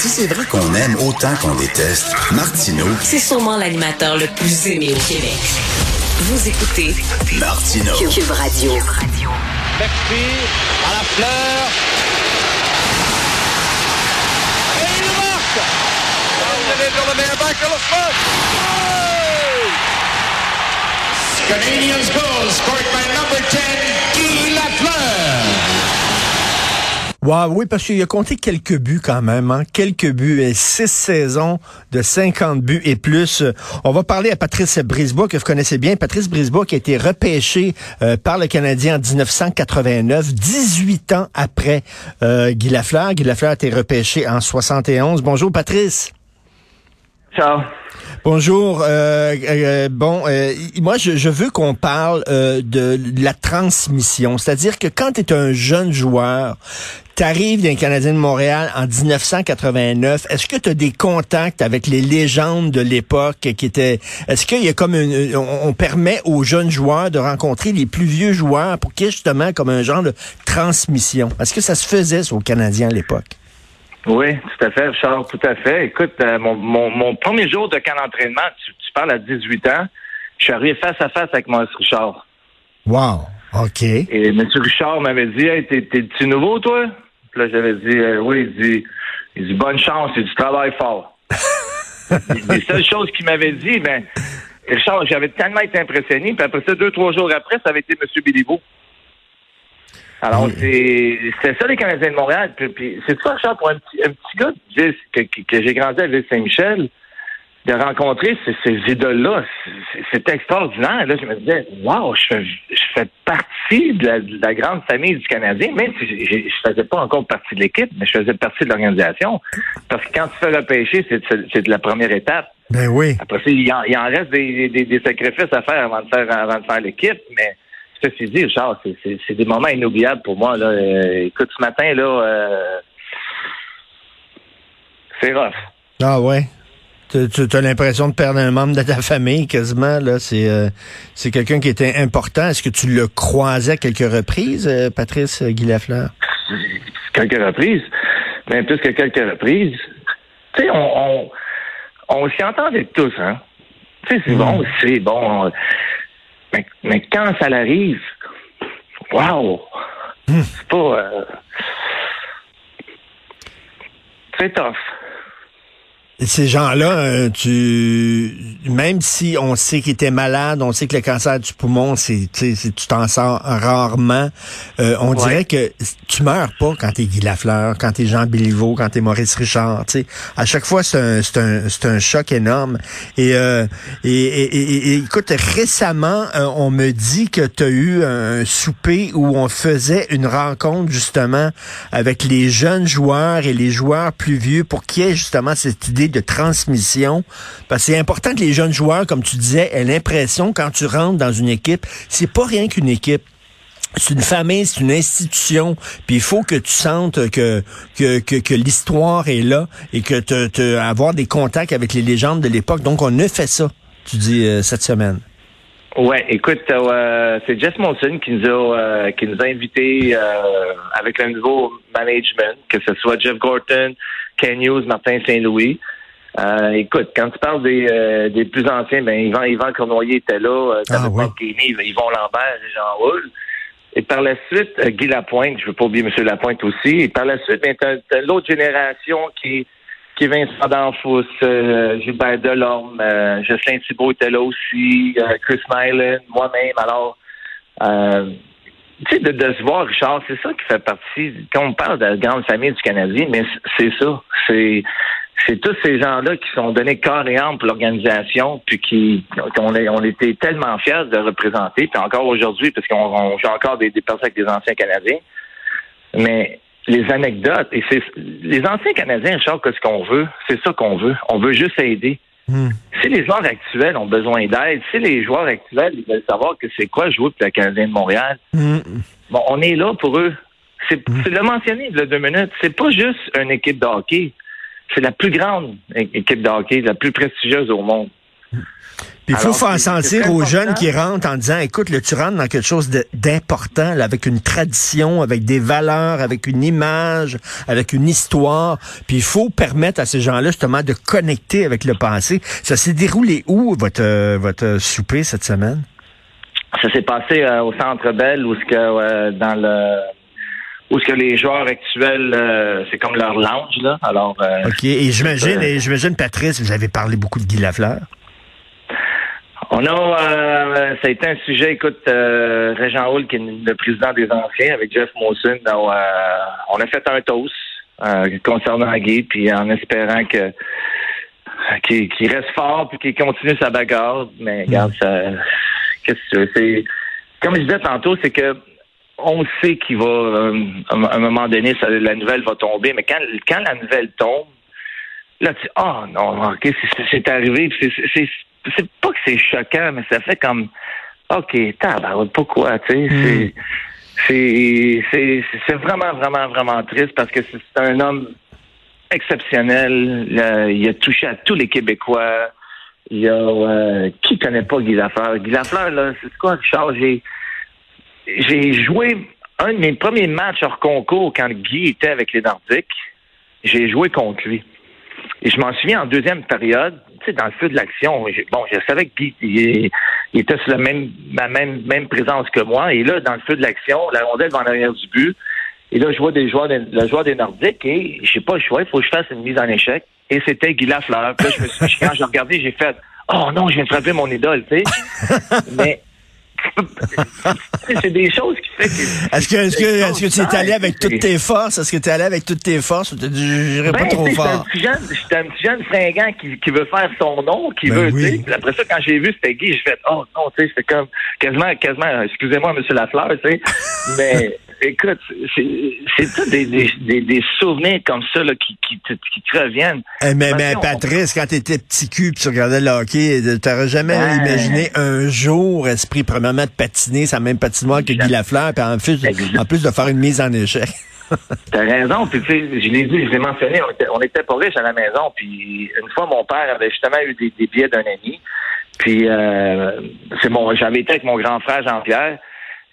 Si c'est vrai qu'on aime autant qu'on déteste, Martineau, C'est sûrement l'animateur le plus aimé au Québec. Vous écoutez Martineau. Cube Radio. Merci à la fleur. Et il marque! Front. Canadians goal Oui, parce qu'il a compté quelques buts quand même, hein? quelques buts, et six saisons de 50 buts et plus. On va parler à Patrice Brisebois, que vous connaissez bien. Patrice Brisebois qui a été repêché euh, par le Canadien en 1989, 18 ans après euh, Guy Lafleur. Guy Lafleur a été repêché en 71. Bonjour Patrice. Ciao. Bonjour. Euh, euh, bon, euh, moi, je, veux qu'on parle de la transmission. C'est-à-dire que quand tu es un jeune joueur, tu arrives d'un Canadien de Montréal en 1989. Est-ce que tu as des contacts avec les légendes de l'époque qui étaient... Est-ce qu'il y a comme une, on, permet aux jeunes joueurs de rencontrer les plus vieux joueurs pour qu'il y ait justement comme un genre de transmission? Est-ce que ça se faisait aux Canadiens à l'époque? Oui, tout à fait, Richard, tout à fait. Écoute, euh, mon, mon, mon premier jour de camp d'entraînement, tu, tu parles à 18 ans, je suis arrivé face à face avec Maurice Richard. Wow. OK. Et M. Richard m'avait dit Hey, t'es, t'es-tu nouveau, toi? Puis là, j'avais dit euh, Oui, il dit, il dit Bonne chance, il dit Travaille fort. Les seules choses qu'il m'avait dit, ben, Richard, j'avais tellement été impressionné, puis après ça, deux, trois jours après, ça avait été M. Béliveau. Alors, Oui. c'est ça les Canadiens de Montréal. Puis, puis c'est ça, Richard, pour un petit, un petit gars de que, que, que j'ai grandi à Ville-Saint-Michel, de rencontrer ces, ces idoles-là, c'est- c'était extraordinaire. Là, je me disais, wow, je fais, je fais partie de la, de la grande famille du Canadien, même si je je faisais pas encore partie de l'équipe, mais je faisais partie de l'organisation. Parce que quand tu fais repêcher, c'est de la première étape. Ben oui. Après ça, il en, il en reste des, des, des sacrifices à faire avant de faire avant de faire l'équipe, mais ceci dit, Richard, c'est- des moments inoubliables pour moi. Là. Euh, écoute, ce matin, là, euh, c'est rough. Ah ouais. Tu, tu as l'impression de perdre un membre de ta famille quasiment. là. C'est euh, c'est quelqu'un qui était important. Est-ce que tu le croisais à quelques reprises, euh, Patrice Guy Lafleur? Quelques reprises, même plus que quelques reprises. Tu sais, on, on, on s'y entendait tous, hein. Tu sais, c'est bon, c'est bon. on- mais, mais quand ça l'arrive, wow! C'est pas... Euh, c'est tough. Ces gens-là, euh, tu même si on sait qu'ils étaient malades, on sait que le cancer du poumon, c'est tu t'en sors rarement. euh, on dirait que tu meurs pas quand t'es Guy Lafleur, quand t'es Jean Béliveau, quand t'es Maurice Richard. Tu sais, à chaque fois c'est un c'est un un choc énorme. Et euh, et, et, et- et écoute, récemment, euh, on me dit que tu as eu un souper où on faisait une rencontre justement avec les jeunes joueurs et les joueurs plus vieux pour qu'il y ait justement cette idée de transmission. Parce que c'est important que les jeunes joueurs, comme tu disais, aient l'impression quand tu rentres dans une équipe, c'est pas rien qu'une équipe. C'est une famille, c'est une institution, puis il faut que tu sentes que que, que, l'histoire est là et que te, te avoir des contacts avec les légendes de l'époque. Donc on a fait ça, tu dis euh, cette semaine. Ouais, écoute, euh, c'est Jess Monson qui nous a euh, qui nous a invités avec le nouveau management, que ce soit Jeff Gorton, Ken Hughes, Martin Saint-Louis. Euh, écoute, quand tu parles des, euh, des plus anciens, ben Yvan, Yvan Cournoyer était là, euh, Ah oui. Yvon Lambert et Jean Roule. Et par la suite, euh, Guy Lapointe, je veux pas oublier M. Lapointe aussi. Et par la suite, ben, t'as, l'autre génération qui qui est Vincent D'Anfous, euh, Gilbert Delorme, euh, Jocelyn Thibault était là aussi, euh, Chris Nyland, moi-même. Alors, euh, tu sais, de, de se voir, Richard, c'est ça qui fait partie, quand on parle de la grande famille du Canadien, mais c'est ça. C'est c'est tous ces gens-là qui sont donnés corps et âme pour l'organisation, puis qui qu'on on était tellement fiers de représenter, puis encore aujourd'hui, parce qu'on on joue encore des, des personnes avec des anciens Canadiens. Mais les anecdotes, et c'est les anciens Canadiens, Richard, qu'est-ce qu'on veut? C'est ça qu'on veut. On veut juste aider. Hmm. Si les joueurs actuels ont besoin d'aide, si les joueurs actuels ils veulent savoir que c'est quoi jouer pour le Canadien de Montréal, Hmm. bon, on est là pour eux. C'est c'est le mentionné de deux minutes. C'est pas juste une équipe de hockey. C'est la plus grande équipe de hockey, la plus prestigieuse au monde. Puis il faut faire sentir aux jeunes qui rentrent en disant, écoute, là, tu rentres dans quelque chose d'important, avec une tradition, avec des valeurs, avec une image, avec une histoire. Puis il faut permettre à ces gens-là, justement, de connecter avec le passé. Ça s'est déroulé où, votre, euh, votre souper cette semaine? Ça s'est passé euh, au Centre Bell où ce que euh, dans le où ce que les joueurs actuels euh, c'est comme leur lounge là. Alors euh, OK. Et j'imagine, Euh, et j'imagine, Patrice, vous avez parlé beaucoup de Guy Lafleur. on a euh, ça a été un sujet. Écoute, euh, Régent Hull qui est le président des anciens avec Jeff Mawson, on, euh, on a fait un toast euh, concernant Guy, puis en espérant que qu'il reste fort puis qu'il continue sa bagarre. Mais regarde, ça, qu'est-ce que tu veux, c'est comme je disais tantôt, c'est que on sait qu'il va, euh, à un- moment donné, ça- la nouvelle va tomber, mais quand, quand la nouvelle tombe, là, tu oh non, ok, c'est- arrivé, c'est- pas que c'est choquant, mais ça fait comme, ok, tabarouette, pourquoi, tu sais, c'est c'est vraiment vraiment vraiment triste parce que c'est c'est un homme exceptionnel. Là, il a touché à tous les Québécois. Il y a euh, qui connaît pas Guy Lafleur? Guy Lafleur, là, c'est quoi, Richard? J'ai j'ai joué un de mes premiers matchs hors concours quand Guy était avec les Nordiques. J'ai joué contre lui. Et je m'en souviens en deuxième période, tu sais, dans le feu de l'action. Bon, je savais que Guy il, il était sur la même, ma même, même présence que moi. Et là, dans le feu de l'action, la rondelle va en arrière du but. Et là, je vois des joueurs, des, le joueur des Nordiques et j'ai pas le choix, il faut que je fasse une mise en échec. Et c'était Guy Lafleur. Puis là, je me suis, quand j'ai regardé, j'ai fait Oh non, je viens de frapper mon idole, tu sais. Mais sais, c'est des choses qui fait que. Est-ce que, est-ce que, est-ce que tu es allé avec toutes tes forces? Est-ce que tu es allé avec toutes tes forces? Ou tu dit, j'irai pas Ben, trop j'étais un fort? j'étais un petit jeune fringant qui, qui veut faire son nom, qui Ben veut, oui. tu Après ça, quand j'ai vu c'était Guy, j'ai fait, oh non, tu sais, c'était comme, quasiment, quasiment, excusez-moi, monsieur Lafleur, tu sais. Mais, écoute, c'est, tout des, des, des, des souvenirs comme ça, là, qui, qui, te- qui te reviennent. Eh, mais, mais. Patrice, quand t'étais petit cul pis tu regardais le hockey, t'aurais jamais imaginé un jour, esprit, premièrement, de patiner sa même patinoire que Guy Lafleur, puis en en plus de faire une mise en échec. T'as raison, puis tu sais, je l'ai dit, je l'ai mentionné, on était, on était pas riches à la maison, puis une fois, mon père avait justement eu des, des billets d'un ami, puis euh, c'est mon, j'avais été avec mon grand frère Jean-Pierre,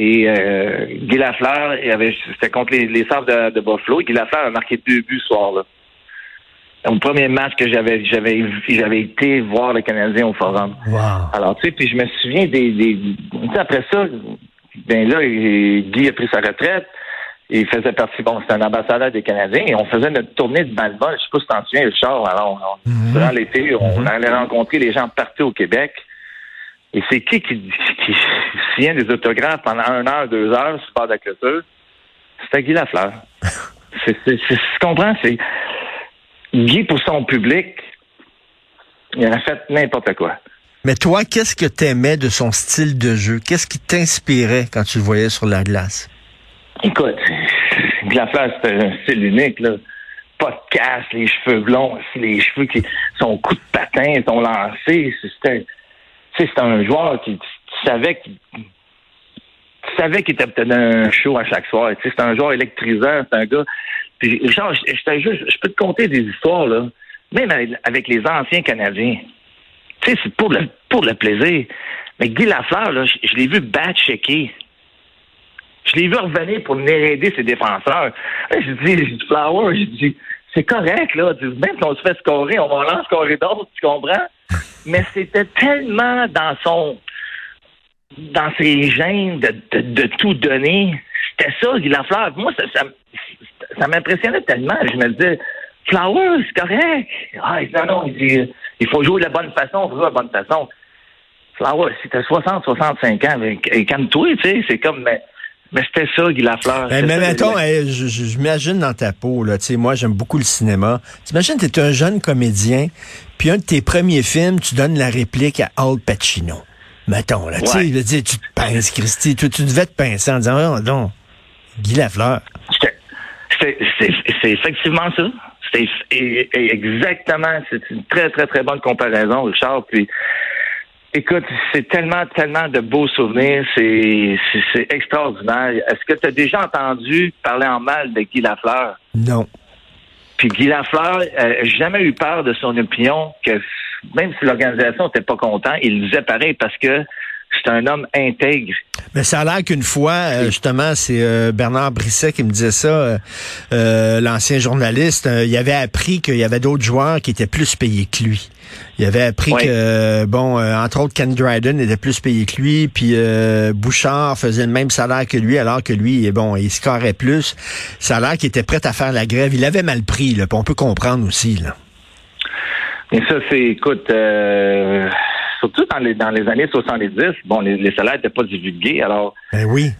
et euh, Guy Lafleur, il avait, c'était contre les, les de, de Buffalo, Guy Lafleur a marqué deux buts ce soir-là. Au premier match que j'avais, j'avais, j'avais été voir le Canadien au Forum. Wow. Alors, tu sais, puis je me souviens des... des tu sais, après ça, ben là, Guy a pris sa retraite. Il faisait partie, bon, c'était un ambassadeur des Canadiens et on faisait notre tournée de baseball. Je sais pas si t'en souviens, Richard. Alors, on, Mhm. durant l'été, on allait rencontrer les gens partout au Québec. Et c'est qui qui, qui des autographes pendant une heure, deux heures sur le de la clôture? C'était Guy Lafleur. c'est, c'est, c'est, tu comprends? C'est Guy, pour son public, il a fait n'importe quoi. Mais toi, qu'est-ce que t'aimais de son style de jeu? Qu'est-ce qui t'inspirait quand tu le voyais sur la glace? Écoute, Glafleur, c'était un style unique, là. Pas de casse, les cheveux blonds, les cheveux qui. son coup de patin, son lancé. C'était. C'était un joueur qui. Tu savais qu'il. Savais qu'il était un show à chaque soir. C'est un joueur électrisant, c'est un gars. Puis, Richard, je, peux te conter des histoires, là. Même avec, les anciens Canadiens. Tu sais, c'est pour le, pour le plaisir. Mais Guy Lafleur, là, je, l'ai vu battre checker. Je l'ai vu revenir pour aider ses défenseurs. Je dis, je dis, Flower, je dis, c'est correct, là. Même si on se fait scorer, on va en scorer d'autres, tu comprends? Mais c'était tellement dans son, dans ses gènes de, de, tout donner. C'était ça, Guy Lafleur. Moi, ça, ça, ça m'impressionnait tellement. Je me disais, Flower, c'est correct. Ah, non, non, il dit, il faut jouer de la bonne façon, il faut jouer de la bonne façon. Flower, si t'as 60, 65 ans, calme-toi, tu sais, c'est comme, mais, mais c'était ça, Guy Lafleur. Ben, C'était mais mettons, hey, je m'imagine dans ta peau, là, tu sais, moi, j'aime beaucoup le cinéma. T'imagines, t'es un jeune comédien, puis un de tes premiers films, tu donnes la réplique à Al Pacino. Mettons, là, tu sais, Ouais. dire, tu te pinces, Christy, tu, tu devais te pincer en disant, oh, non, Guy Lafleur. C'est effectivement ça. C'est exactement, c'est une très, très, très bonne comparaison, Richard. Puis, écoute, c'est tellement, tellement de beaux souvenirs. C'est extraordinaire. Est-ce que tu as déjà entendu parler en mal de Guy Lafleur? Non. Puis Guy Lafleur n'a jamais eu peur de son opinion, que même si l'organisation n'était pas content, il disait pareil parce que c'est un homme intègre. Mais ça a l'air qu'une fois, euh, justement, c'est euh, Bernard Brisset qui me disait ça, euh, l'ancien journaliste, il avait appris qu'il y avait d'autres joueurs qui étaient plus payés que lui. Il avait appris que, bon, entre autres, Ken Dryden était plus payé que lui, puis Bouchard faisait le même salaire que lui, alors que lui, bon, il scorait plus. Ça a l'air qu'il était prêt à faire la grève. Il avait mal pris, là, on peut comprendre aussi, là. Et ça, c'est, écoute, surtout dans les dans les années 70, bon, les, salaires n'étaient pas divulgués, alors. Ben oui.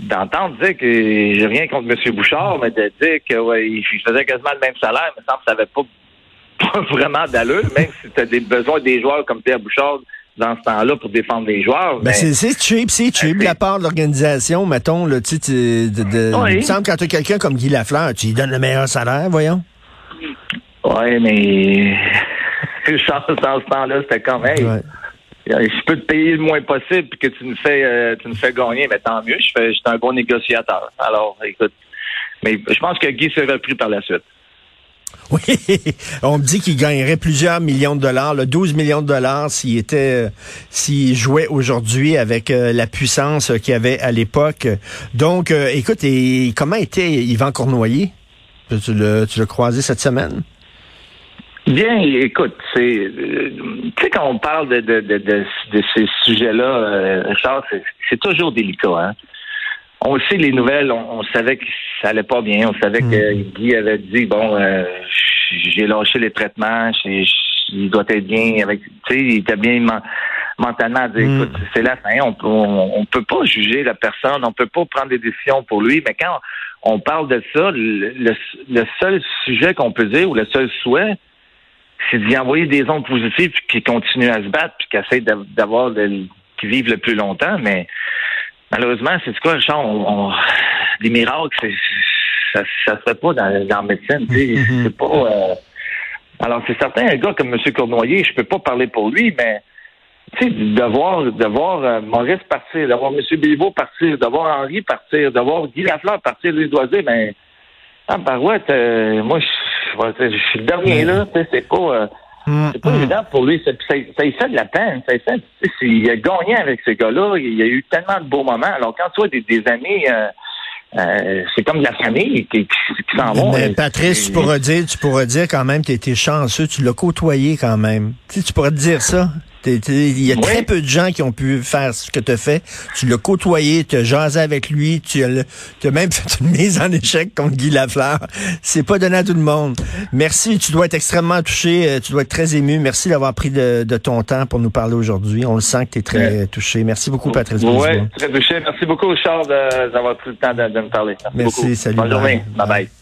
D'entendre dire que j'ai rien contre M. Bouchard, mais de dire que ouais, il faisait quasiment le même salaire, me semble que ça n'avait pas, vraiment d'allure, même si tu as des besoins des joueurs comme Pierre Bouchard dans ce temps-là pour défendre les joueurs. Ben c'est cheap, c'est cheap de la part de l'organisation, mettons, là, tu sais, il me semble quand tu as quelqu'un comme Guy Lafleur, tu lui donnes le meilleur salaire, voyons. Oui, mais Charles, dans ce temps-là, c'était comme, hey, je peux te payer le moins possible puis que tu me fais euh, tu me fais gagner, mais tant mieux, je fais je suis un bon négociateur. Alors, écoute. Mais je pense que Guy serait repris par la suite. Oui, on me dit qu'il gagnerait plusieurs millions de dollars, le 12 millions de dollars s'il était, euh, s'il jouait aujourd'hui avec euh, la puissance qu'il avait à l'époque. Donc, écoute, et comment était Yvan Cournoyer? Tu l'as croisé cette semaine? Bien, écoute, c'est euh, tu sais quand on parle de, de, de, de, ces sujets-là, euh, Richard, c'est toujours délicat. Hein? On sait les nouvelles, on, savait que ça allait pas bien, on savait que hmm. Guy avait dit bon, euh, j'ai lâché les traitements, il doit être bien avec, tu sais, il était bien mentalement. Dit, hmm. écoute, c'est la fin, on, on, peut pas juger la personne, on peut pas prendre des décisions pour lui, mais quand on parle de ça, le, le seul sujet qu'on peut dire ou le seul souhait c'est d'y envoyer des ondes positives qui continuent à se battre puis qui essaient d'avoir qui vivent le plus longtemps. Mais malheureusement, c'est quoi, Richard, on, des miracles, ça, ça se fait pas dans, dans la médecine. Mm-hmm. C'est pas. Euh, alors, c'est certain, un gars comme M. Cournoyer, je peux pas parler pour lui, mais tu sais, de voir, de voir euh, Maurice partir, d'avoir M. Béliveau partir, d'avoir Henri partir, d'avoir Guy Lafleur partir, lui doit dire, ben, ah, barouette, euh, moi, je, suis le dernier là, c'est pas... Euh, mm, c'est pas mm. évident pour lui. Ça, ça, ça fait de la peine. Ça fait, il a gagné avec ce gars-là. Il y a eu tellement de beaux moments. Alors, quand tu vois des, des amis... Euh, euh, c'est comme de la famille qui, qui, s'en vont. Mais Patrice, tu pourrais dire, tu pourrais dire quand même que tu été chanceux, tu l'as côtoyé quand même. Tu, sais, tu pourrais te dire ça. Il y a très peu de gens qui ont pu faire ce que tu as fait. Tu l'as côtoyé, tu as jasé avec lui, tu as, as, même fait une mise en échec contre Guy Lafleur. C'est pas donné à tout le monde. Merci, tu dois être extrêmement touché, euh, tu dois être très ému. Merci d'avoir pris de, ton temps pour nous parler aujourd'hui. On le sent que tu es très touché. Merci beaucoup, Patrice. Oui, très touché. Merci beaucoup, Charles, d'avoir pris le temps de, me parler. Merci, salut. Bonne journée. Bye bye.